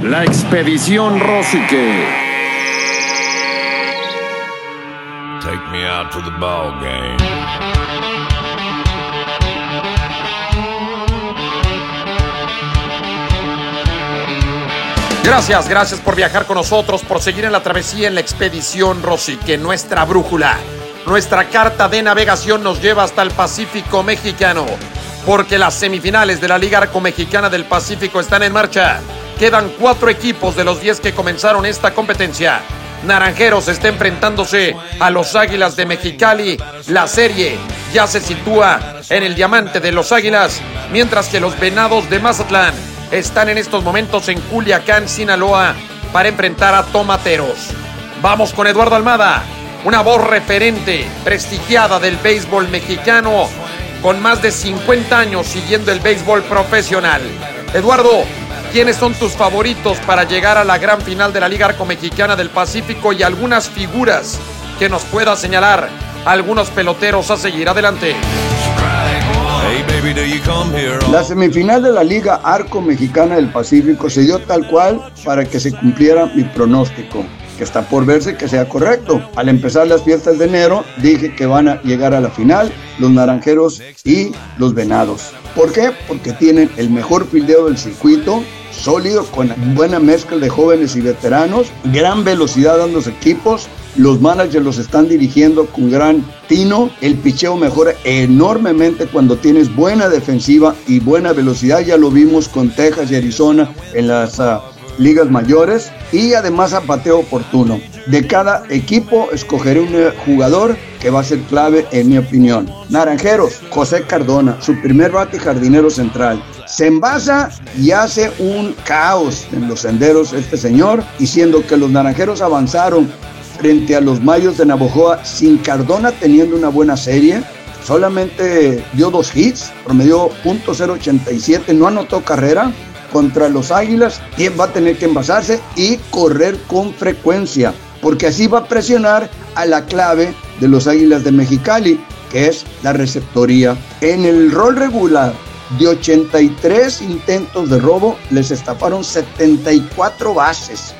La expedición Rosique. Take me out to the ball game. Gracias, gracias por viajar con nosotros, por seguir en la travesía en la expedición Rosique, nuestra brújula. Nuestra carta de navegación nos lleva hasta el Pacífico mexicano, porque las semifinales de la Liga Arco Mexicana del Pacífico están en marcha. Quedan cuatro equipos de los diez que comenzaron esta competencia. Naranjeros está enfrentándose a los Águilas de Mexicali. La serie ya se sitúa en el diamante de los Águilas, mientras que los Venados de Mazatlán están en estos momentos en Culiacán, Sinaloa, para enfrentar a Tomateros. Vamos con Eduardo Almada, una voz referente, prestigiada del béisbol mexicano, con más de 50 años siguiendo el béisbol profesional. Eduardo, ¿quiénes son tus favoritos para llegar a la gran final de la Liga Arco Mexicana del Pacífico y algunas figuras que nos pueda señalar algunos peloteros a seguir adelante? La semifinal de la Liga Arco Mexicana del Pacífico se dio tal cual para que se cumpliera mi pronóstico, que está por verse que sea correcto. Al empezar las fiestas de enero dije que van a llegar a la final los Naranjeros y los Venados. ¿Por qué? Porque tienen el mejor fildeo del circuito, sólido, con buena mezcla de jóvenes y veteranos, gran velocidad en los equipos, los managers los están dirigiendo con gran tino. El picheo mejora enormemente cuando tienes buena defensiva y buena velocidad. Ya lo vimos con Texas y Arizona en las ah, ligas mayores. Y además a pateo oportuno. De cada equipo escogeré un jugador que va a ser clave en mi opinión. Naranjeros, José Cardona, su primer bate jardinero central. Se envasa y hace un caos en los senderos este señor, diciendo que los naranjeros avanzaron frente a los Mayos de Navojoa sin Cardona teniendo una buena serie. Solamente dio dos hits, promedió .087, no anotó carrera. Contra los Águilas, quien va a tener que envasarse y correr con frecuencia, porque así va a presionar a la clave de los Águilas de Mexicali, que es la receptoría. En el rol regular de 83 intentos de robo, les estafaron 74 bases.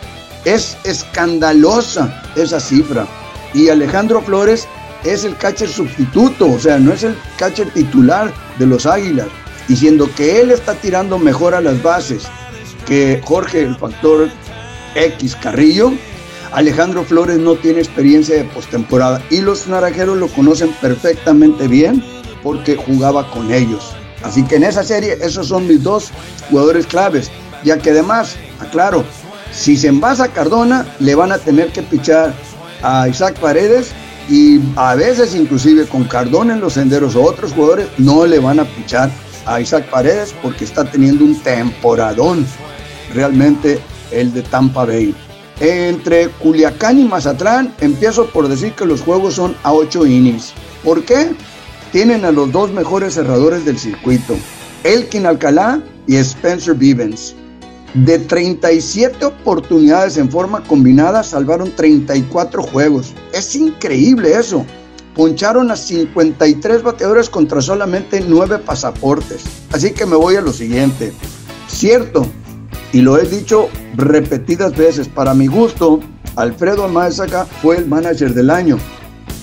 Es escandalosa esa cifra. Y Alejandro Flores es el catcher sustituto, o sea, no es el catcher titular de los Águilas, diciendo que él está tirando mejor a las bases que Jorge, el factor X Carrillo. Alejandro Flores no tiene experiencia de postemporada y los naranjeros lo conocen perfectamente bien porque jugaba con ellos. Así que en esa serie esos son mis dos jugadores claves, ya que además, aclaro, si se envasa Cardona, le van a tener que pichar a Isaac Paredes y a veces inclusive con Cardona en los senderos o otros jugadores no le van a pichar a Isaac Paredes porque está teniendo un temporadón realmente el de Tampa Bay. Entre Culiacán y Mazatlán empiezo por decir que los juegos son a 8 innings. ¿Por qué? Tienen a los dos mejores cerradores del circuito, Elkin Alcalá y Spencer Vivens. De 37 oportunidades en forma combinada, salvaron 34 juegos. Es increíble eso. Poncharon a 53 bateadores contra solamente 9 pasaportes. Así que me voy a lo siguiente. Cierto, y lo he dicho repetidas veces, para mi gusto, Alfredo Maezaga fue el manager del año.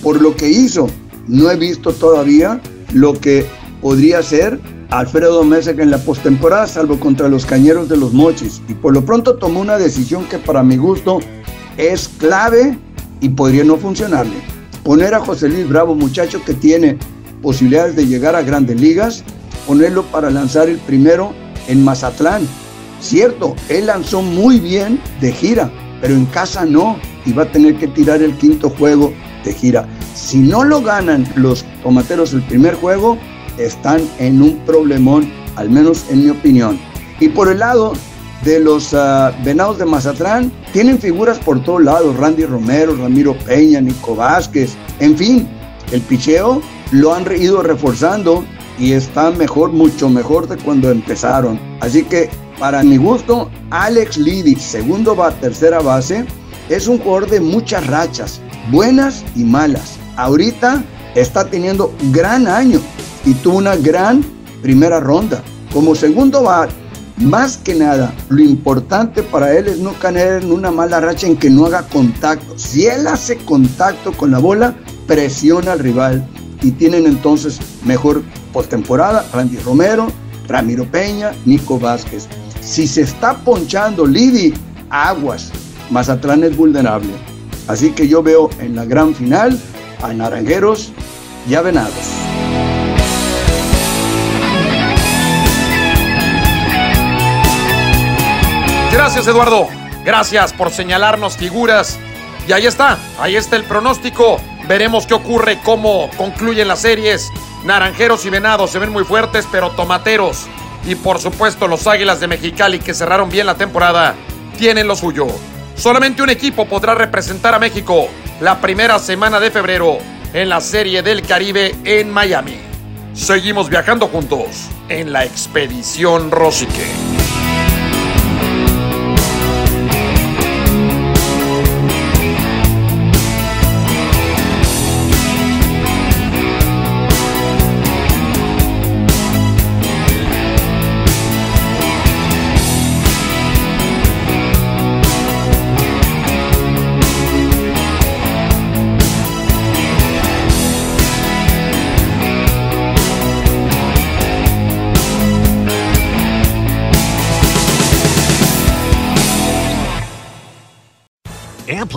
Por lo que hizo, no he visto todavía lo que podría ser Alfredo Mesa en la postemporada, salvo contra los Cañeros de los Mochis. Y por lo pronto tomó una decisión que para mi gusto es clave y podría no funcionarle. Poner a José Luis Bravo, muchacho que tiene posibilidades de llegar a grandes ligas, ponerlo para lanzar el primero en Mazatlán. Cierto, él lanzó muy bien de gira, pero en casa no, y va a tener que tirar el quinto juego de gira. Si no lo ganan los tomateros el primer juego, están en un problemón, al menos en mi opinión. Y por el lado de los ah, Venados de Mazatlán tienen figuras por todos lados, Randy Romero, Ramiro Peña, Nico Vázquez, en fin, el picheo lo han ido reforzando y está mejor, mucho mejor de cuando empezaron. Así que para mi gusto, Alex Liddy, segundo va, tercera base, es un jugador de muchas rachas, buenas y malas. Ahorita está teniendo gran año y tuvo una gran primera ronda. Como segundo va, más que nada, lo importante para él es no caer en una mala racha en que no haga contacto. Si él hace contacto con la bola, presiona al rival y tienen entonces mejor postemporada Randy Romero, Ramiro Peña, Nico Vázquez. Si se está ponchando Lidi, aguas. Mazatlán es vulnerable. Así que yo veo en la gran final a Naranjeros y a Venados. Gracias Eduardo. Gracias por señalarnos figuras. Y ahí está, ahí está el pronóstico. Veremos qué ocurre, cómo concluyen las series. Naranjeros y Venados se ven muy fuertes, pero tomateros. Y por supuesto los Águilas de Mexicali que cerraron bien la temporada tienen lo suyo. Solamente un equipo podrá representar a México la primera semana de febrero en la Serie del Caribe en Miami. Seguimos viajando juntos en la expedición Rosique.